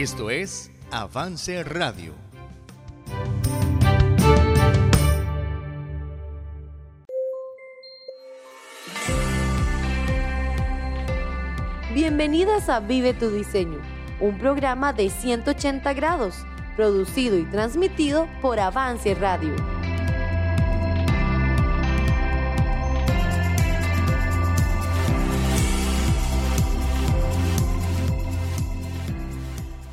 Esto es Avance Radio. Bienvenidas a Vive tu Diseño, un programa de 180 grados, producido y transmitido por Avance Radio.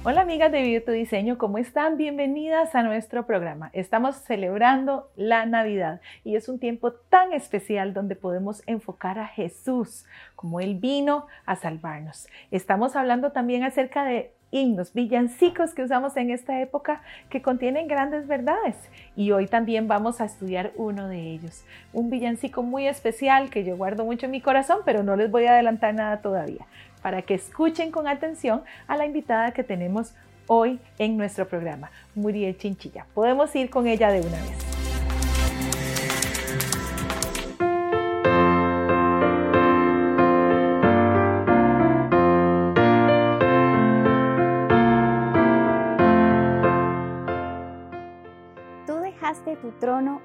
Hola amigas de Vive tu Diseño, ¿cómo están? Bienvenidas a nuestro programa. Estamos celebrando la Navidad y es un tiempo tan especial donde podemos enfocar a Jesús como Él vino a salvarnos. Estamos hablando también acerca de himnos, villancicos que usamos en esta época que contienen grandes verdades. Y hoy también vamos a estudiar uno de ellos. Un villancico muy especial que yo guardo mucho en mi corazón, pero no les voy a adelantar nada todavía para que escuchen con atención a la invitada que tenemos hoy en nuestro programa, Muriel Chinchilla. Podemos ir con ella de una vez.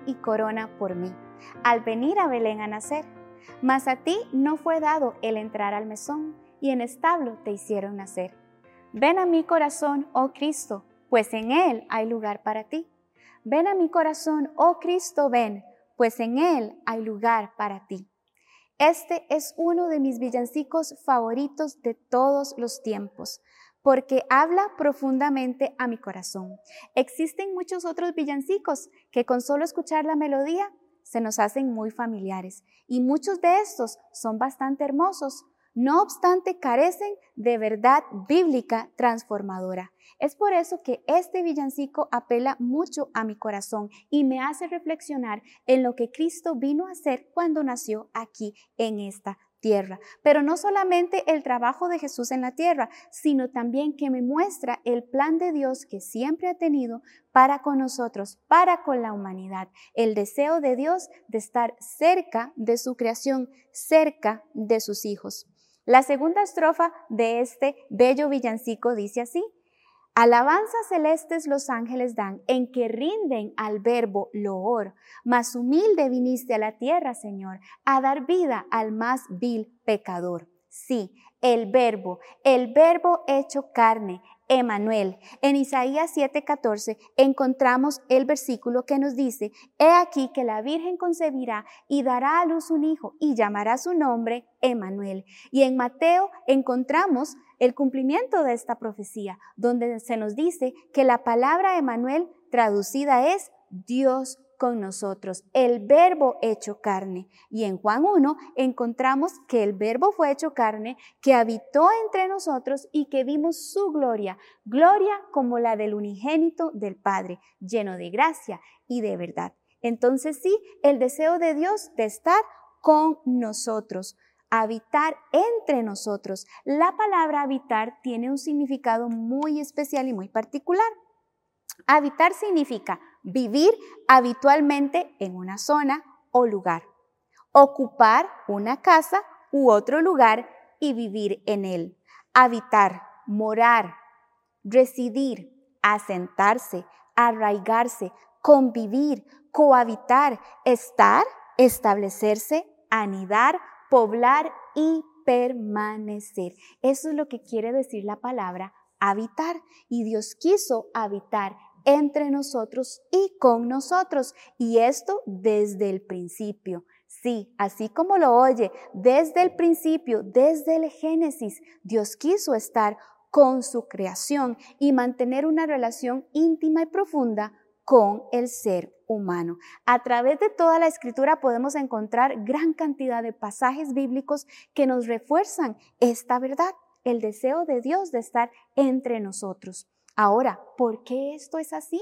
Y corona por mí, al venir a Belén a nacer, mas a ti no fue dado el entrar al mesón y en establo te hicieron nacer. Ven a mi corazón, oh Cristo, pues en él hay lugar para ti. Ven a mi corazón, oh Cristo, ven, pues en él hay lugar para ti. Este es uno de mis villancicos favoritos de todos los tiempos, porque habla profundamente a mi corazón. Existen muchos otros villancicos que con solo escuchar la melodía se nos hacen muy familiares, y muchos de estos son bastante hermosos, no obstante carecen de verdad bíblica transformadora. Es por eso que este villancico apela mucho a mi corazón y me hace reflexionar en lo que Cristo vino a hacer cuando nació aquí en esta tierra. Pero no solamente el trabajo de Jesús en la tierra, sino también que me muestra el plan de Dios que siempre ha tenido para con nosotros, para con la humanidad. El deseo de Dios de estar cerca de su creación, cerca de sus hijos. La segunda estrofa de este bello villancico dice así, Alabanzas celestes los ángeles dan, en que rinden al verbo loor, mas humilde viniste a la tierra, Señor, a dar vida al más vil pecador. Sí, el verbo, el verbo hecho carne, Emanuel. En Isaías 7:14 encontramos el versículo que nos dice, He aquí que la Virgen concebirá y dará a luz un hijo y llamará su nombre Emanuel. Y en Mateo encontramos el cumplimiento de esta profecía, donde se nos dice que la palabra Emanuel traducida es Dios con nosotros, el verbo hecho carne. Y en Juan 1 encontramos que el verbo fue hecho carne, que habitó entre nosotros y que vimos su gloria, gloria como la del unigénito del Padre, lleno de gracia y de verdad. Entonces sí, el deseo de Dios de estar con nosotros habitar entre nosotros. La palabra habitar tiene un significado muy especial y muy particular. Habitar significa vivir habitualmente en una zona o lugar, ocupar una casa u otro lugar y vivir en él, habitar, morar, residir, asentarse, arraigarse, convivir, cohabitar, estar, establecerse, anidar, poblar y permanecer. Eso es lo que quiere decir la palabra habitar y Dios quiso habitar entre nosotros y con nosotros. Y esto desde el principio. Sí, así como lo oye, desde el principio, desde el Génesis, Dios quiso estar con su creación y mantener una relación íntima y profunda con el ser humano. A través de toda la escritura podemos encontrar gran cantidad de pasajes bíblicos que nos refuerzan esta verdad, el deseo de Dios de estar entre nosotros. Ahora, ¿por qué esto es así?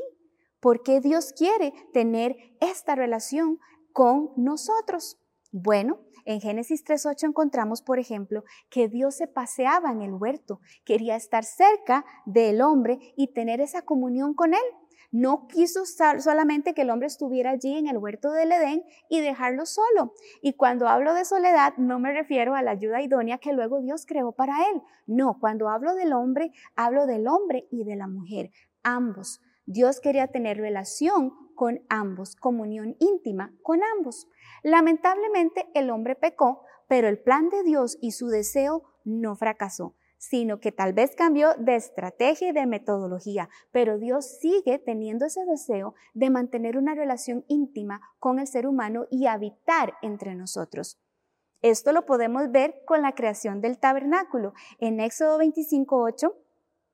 ¿Por qué Dios quiere tener esta relación con nosotros? Bueno, en Génesis 3.8 encontramos, por ejemplo, que Dios se paseaba en el huerto, quería estar cerca del hombre y tener esa comunión con él. No quiso solamente que el hombre estuviera allí en el huerto del Edén y dejarlo solo. Y cuando hablo de soledad, no me refiero a la ayuda idónea que luego Dios creó para él. No, cuando hablo del hombre, hablo del hombre y de la mujer, ambos. Dios quería tener relación con ambos, comunión íntima con ambos. Lamentablemente el hombre pecó, pero el plan de Dios y su deseo no fracasó, sino que tal vez cambió de estrategia y de metodología, pero Dios sigue teniendo ese deseo de mantener una relación íntima con el ser humano y habitar entre nosotros. Esto lo podemos ver con la creación del tabernáculo. En Éxodo 25.8,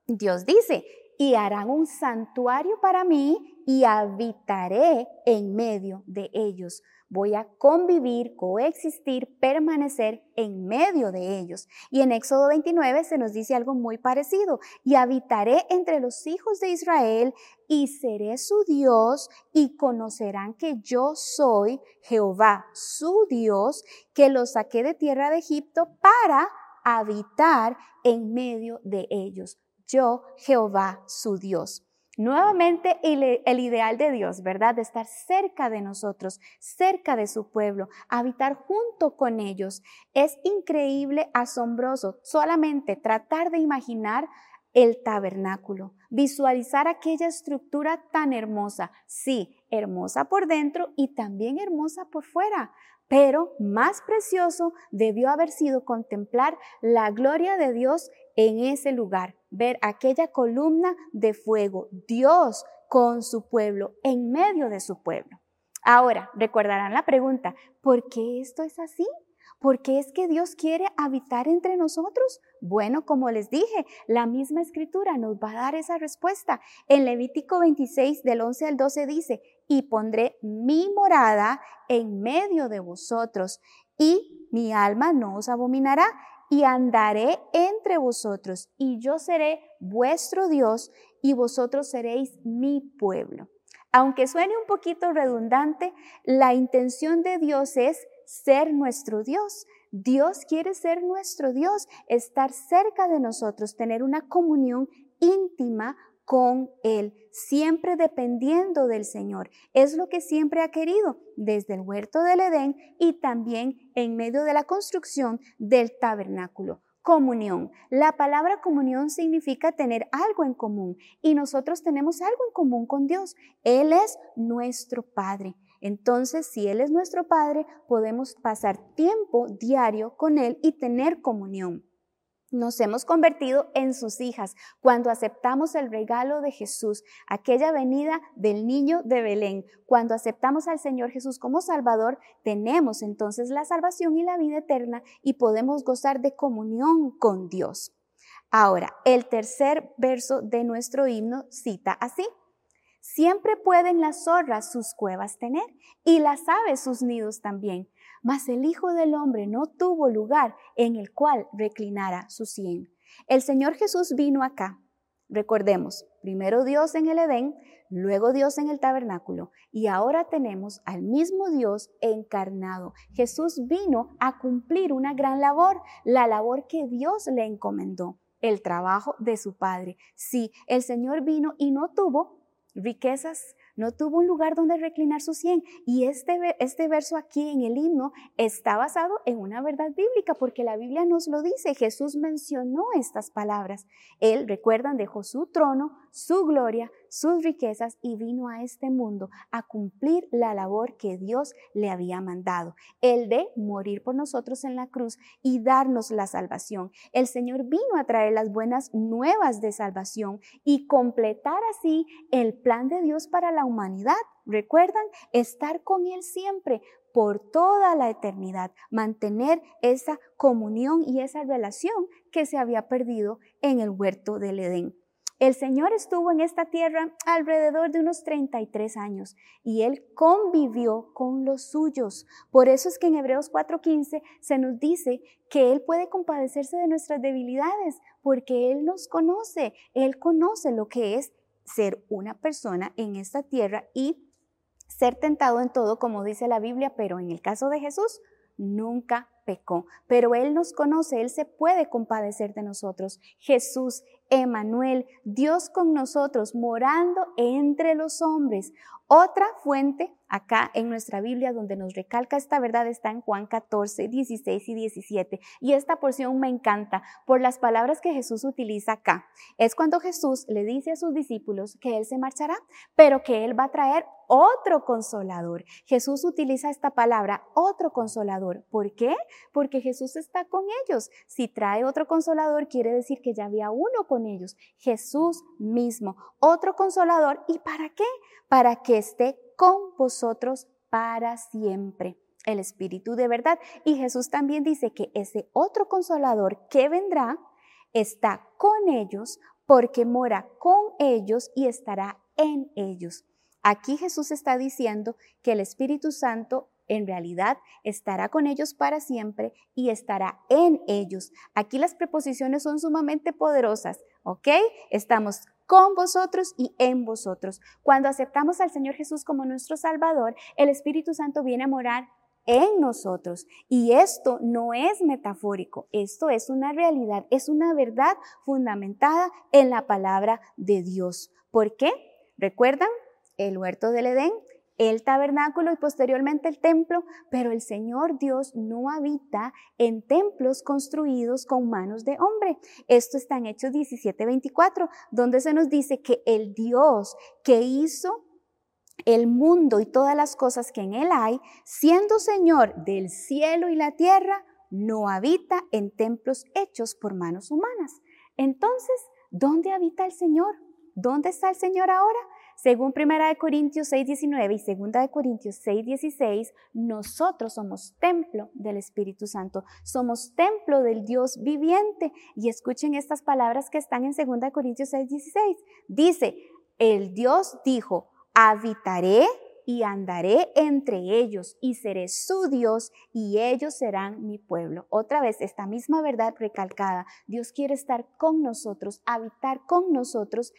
Dios dice, y harán un santuario para mí y habitaré en medio de ellos. Voy a convivir, coexistir, permanecer en medio de ellos. Y en Éxodo 29 se nos dice algo muy parecido. Y habitaré entre los hijos de Israel y seré su Dios y conocerán que yo soy Jehová, su Dios, que los saqué de tierra de Egipto para habitar en medio de ellos yo Jehová su Dios. Nuevamente el, ideal de Dios, ¿verdad? De estar cerca de nosotros, cerca de su pueblo, habitar junto con ellos. Es increíble, asombroso, solamente tratar de imaginar el tabernáculo, visualizar aquella estructura tan hermosa, sí, hermosa por dentro y también hermosa por fuera, pero más precioso debió haber sido contemplar la gloria de Dios en ese lugar, ver aquella columna de fuego, Dios con su pueblo, en medio de su pueblo. Ahora, recordarán la pregunta, ¿por qué esto es así? ¿Por qué es que Dios quiere habitar entre nosotros? Bueno, como les dije, la misma escritura nos va a dar esa respuesta. En Levítico 26 del 11 al 12 dice, y pondré mi morada en medio de vosotros, y mi alma no os abominará, y andaré entre vosotros, y yo seré vuestro Dios, y vosotros seréis mi pueblo. Aunque suene un poquito redundante, la intención de Dios es ser nuestro Dios. Dios quiere ser nuestro Dios, estar cerca de nosotros, tener una comunión íntima con Él, siempre dependiendo del Señor. Es lo que siempre ha querido desde el huerto del Edén y también en medio de la construcción del tabernáculo. Comunión. La palabra comunión significa tener algo en común y nosotros tenemos algo en común con Dios. Él es nuestro Padre. Entonces, si Él es nuestro Padre, podemos pasar tiempo diario con Él y tener comunión. Nos hemos convertido en sus hijas cuando aceptamos el regalo de Jesús, aquella venida del niño de Belén. Cuando aceptamos al Señor Jesús como Salvador, tenemos entonces la salvación y la vida eterna y podemos gozar de comunión con Dios. Ahora, el tercer verso de nuestro himno cita así. Siempre pueden las zorras sus cuevas tener y las aves sus nidos también, mas el Hijo del Hombre no tuvo lugar en el cual reclinara su sien. El Señor Jesús vino acá. Recordemos, primero Dios en el Edén, luego Dios en el tabernáculo y ahora tenemos al mismo Dios encarnado. Jesús vino a cumplir una gran labor, la labor que Dios le encomendó, el trabajo de su Padre. Sí, el Señor vino y no tuvo riquezas, no tuvo un lugar donde reclinar su cien. Y este, este verso aquí en el himno está basado en una verdad bíblica, porque la Biblia nos lo dice. Jesús mencionó estas palabras. Él, recuerdan, dejó su trono, su gloria, sus riquezas y vino a este mundo a cumplir la labor que Dios le había mandado, el de morir por nosotros en la cruz y darnos la salvación. El Señor vino a traer las buenas nuevas de salvación y completar así el plan de Dios para la humanidad. Recuerdan estar con Él siempre por toda la eternidad, mantener esa comunión y esa relación que se había perdido en el huerto del Edén. El Señor estuvo en esta tierra alrededor de unos 33 años y Él convivió con los suyos. Por eso es que en Hebreos 4:15 se nos dice que Él puede compadecerse de nuestras debilidades porque Él nos conoce, Él conoce lo que es ser una persona en esta tierra y ser tentado en todo, como dice la Biblia, pero en el caso de Jesús, nunca pecó, pero Él nos conoce, Él se puede compadecer de nosotros. Jesús, Emanuel, Dios con nosotros, morando entre los hombres. Otra fuente acá en nuestra Biblia donde nos recalca esta verdad está en Juan 14, 16 y 17. Y esta porción me encanta por las palabras que Jesús utiliza acá. Es cuando Jesús le dice a sus discípulos que Él se marchará, pero que Él va a traer otro consolador. Jesús utiliza esta palabra, otro consolador. ¿Por qué? Porque Jesús está con ellos. Si trae otro consolador, quiere decir que ya había uno con ellos. Jesús mismo, otro consolador. ¿Y para qué? Para que esté con vosotros para siempre. El Espíritu de verdad. Y Jesús también dice que ese otro consolador que vendrá está con ellos porque mora con ellos y estará en ellos. Aquí Jesús está diciendo que el Espíritu Santo en realidad estará con ellos para siempre y estará en ellos. Aquí las preposiciones son sumamente poderosas, ¿ok? Estamos con vosotros y en vosotros. Cuando aceptamos al Señor Jesús como nuestro Salvador, el Espíritu Santo viene a morar en nosotros. Y esto no es metafórico, esto es una realidad, es una verdad fundamentada en la palabra de Dios. ¿Por qué? ¿Recuerdan? el huerto del Edén, el tabernáculo y posteriormente el templo, pero el Señor Dios no habita en templos construidos con manos de hombre. Esto está en Hechos 17:24, donde se nos dice que el Dios que hizo el mundo y todas las cosas que en él hay, siendo Señor del cielo y la tierra, no habita en templos hechos por manos humanas. Entonces, ¿dónde habita el Señor? ¿Dónde está el Señor ahora? Según 1 Corintios 6:19 y 2 Corintios 6:16, nosotros somos templo del Espíritu Santo, somos templo del Dios viviente. Y escuchen estas palabras que están en 2 Corintios 6:16. Dice, el Dios dijo, habitaré y andaré entre ellos y seré su Dios y ellos serán mi pueblo. Otra vez, esta misma verdad recalcada. Dios quiere estar con nosotros, habitar con nosotros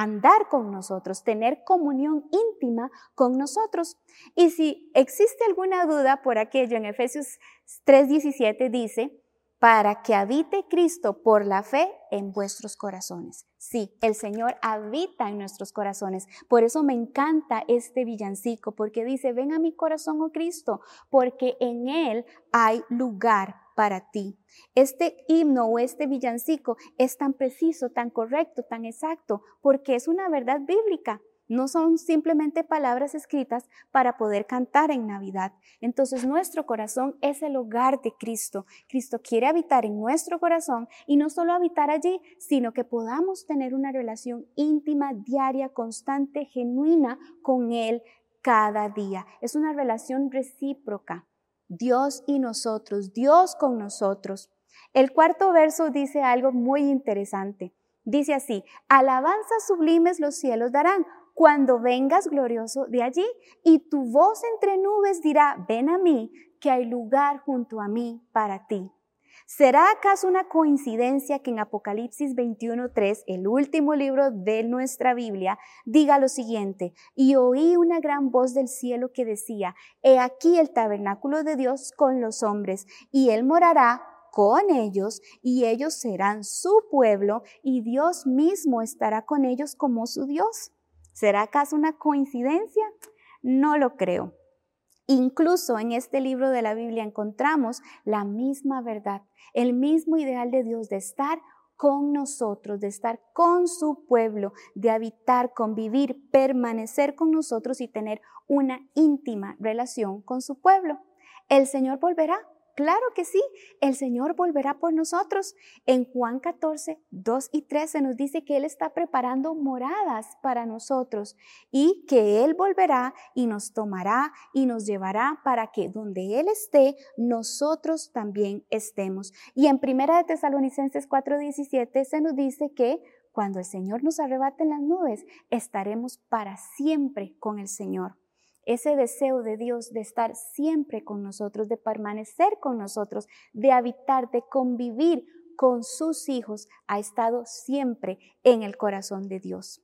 andar con nosotros, tener comunión íntima con nosotros. Y si existe alguna duda por aquello, en Efesios 3:17 dice, para que habite Cristo por la fe en vuestros corazones. Sí, el Señor habita en nuestros corazones. Por eso me encanta este villancico, porque dice, ven a mi corazón, oh Cristo, porque en Él hay lugar para ti. Este himno o este villancico es tan preciso, tan correcto, tan exacto, porque es una verdad bíblica. No son simplemente palabras escritas para poder cantar en Navidad. Entonces nuestro corazón es el hogar de Cristo. Cristo quiere habitar en nuestro corazón y no solo habitar allí, sino que podamos tener una relación íntima, diaria, constante, genuina con Él cada día. Es una relación recíproca. Dios y nosotros, Dios con nosotros. El cuarto verso dice algo muy interesante. Dice así, alabanzas sublimes los cielos darán cuando vengas glorioso de allí y tu voz entre nubes dirá, ven a mí, que hay lugar junto a mí para ti. ¿Será acaso una coincidencia que en Apocalipsis 21.3, el último libro de nuestra Biblia, diga lo siguiente? Y oí una gran voz del cielo que decía, He aquí el tabernáculo de Dios con los hombres, y él morará con ellos, y ellos serán su pueblo, y Dios mismo estará con ellos como su Dios. ¿Será acaso una coincidencia? No lo creo. Incluso en este libro de la Biblia encontramos la misma verdad, el mismo ideal de Dios de estar con nosotros, de estar con su pueblo, de habitar, convivir, permanecer con nosotros y tener una íntima relación con su pueblo. El Señor volverá Claro que sí, el Señor volverá por nosotros. En Juan 14, 2 y 3 se nos dice que Él está preparando moradas para nosotros y que Él volverá y nos tomará y nos llevará para que donde Él esté, nosotros también estemos. Y en Primera de Tesalonicenses 4, 17 se nos dice que cuando el Señor nos arrebate en las nubes, estaremos para siempre con el Señor ese deseo de Dios de estar siempre con nosotros, de permanecer con nosotros, de habitar, de convivir con sus hijos, ha estado siempre en el corazón de Dios.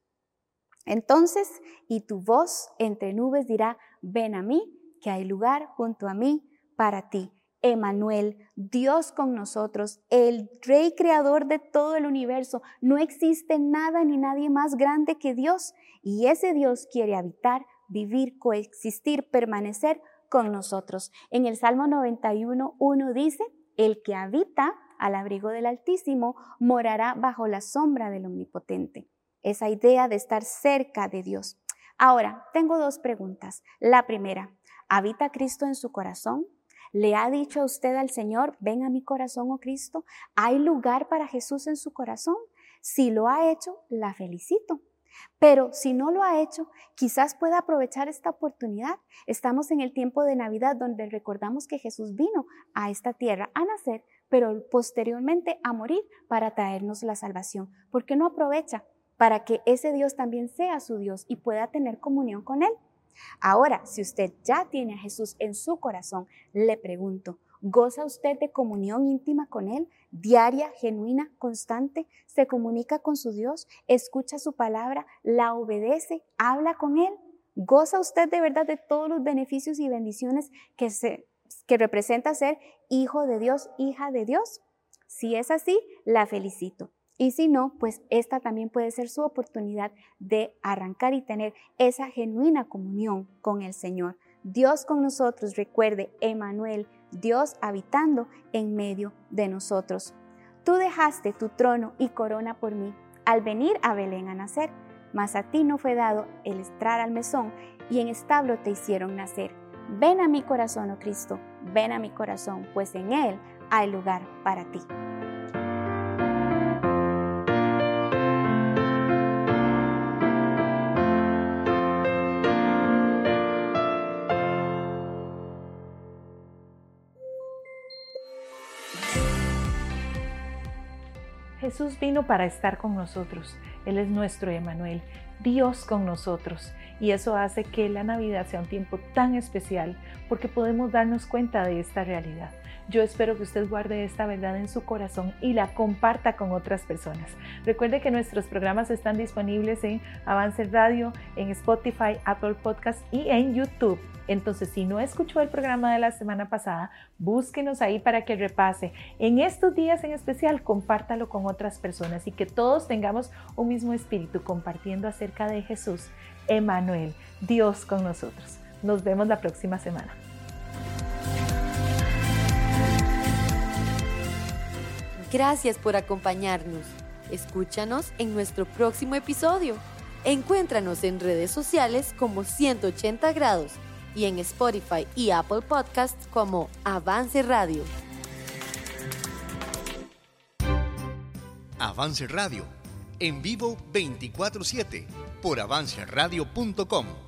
Entonces, y tu voz entre nubes dirá, ven a mí, que hay lugar junto a mí para ti. Emanuel, Dios con nosotros, el Rey creador de todo el universo. No existe nada ni nadie más grande que Dios y ese Dios quiere habitar, vivir, coexistir, permanecer con nosotros. En el Salmo 91, 1 dice, el que habita al abrigo del Altísimo morará bajo la sombra del Omnipotente. Esa idea de estar cerca de Dios. Ahora, tengo dos preguntas. La primera, ¿habita Cristo en su corazón? ¿Le ha dicho a usted al Señor, ven a mi corazón, oh Cristo? ¿Hay lugar para Jesús en su corazón? Si lo ha hecho, la felicito. Pero si no lo ha hecho, quizás pueda aprovechar esta oportunidad. Estamos en el tiempo de Navidad donde recordamos que Jesús vino a esta tierra a nacer, pero posteriormente a morir para traernos la salvación. ¿Por qué no aprovecha para que ese Dios también sea su Dios y pueda tener comunión con Él? Ahora, si usted ya tiene a Jesús en su corazón, le pregunto, ¿goza usted de comunión íntima con Él? Diaria, genuina, constante, se comunica con su Dios, escucha su palabra, la obedece, habla con Él. ¿Goza usted de verdad de todos los beneficios y bendiciones que, se, que representa ser hijo de Dios, hija de Dios? Si es así, la felicito. Y si no, pues esta también puede ser su oportunidad de arrancar y tener esa genuina comunión con el Señor. Dios con nosotros, recuerde, Emanuel, Dios habitando en medio de nosotros. Tú dejaste tu trono y corona por mí al venir a Belén a nacer, mas a ti no fue dado el entrar al mesón y en establo te hicieron nacer. Ven a mi corazón, oh Cristo, ven a mi corazón, pues en él hay lugar para ti. Jesús vino para estar con nosotros. Él es nuestro Emanuel, Dios con nosotros. Y eso hace que la Navidad sea un tiempo tan especial porque podemos darnos cuenta de esta realidad. Yo espero que usted guarde esta verdad en su corazón y la comparta con otras personas. Recuerde que nuestros programas están disponibles en Avance Radio, en Spotify, Apple Podcast y en YouTube. Entonces, si no escuchó el programa de la semana pasada, búsquenos ahí para que repase. En estos días en especial, compártalo con otras personas y que todos tengamos un mismo espíritu compartiendo acerca de Jesús, Emanuel, Dios con nosotros. Nos vemos la próxima semana. Gracias por acompañarnos. Escúchanos en nuestro próximo episodio. Encuéntranos en redes sociales como 180 grados y en Spotify y Apple Podcasts como Avance Radio. Avance Radio, en vivo 24/7 por avanceradio.com.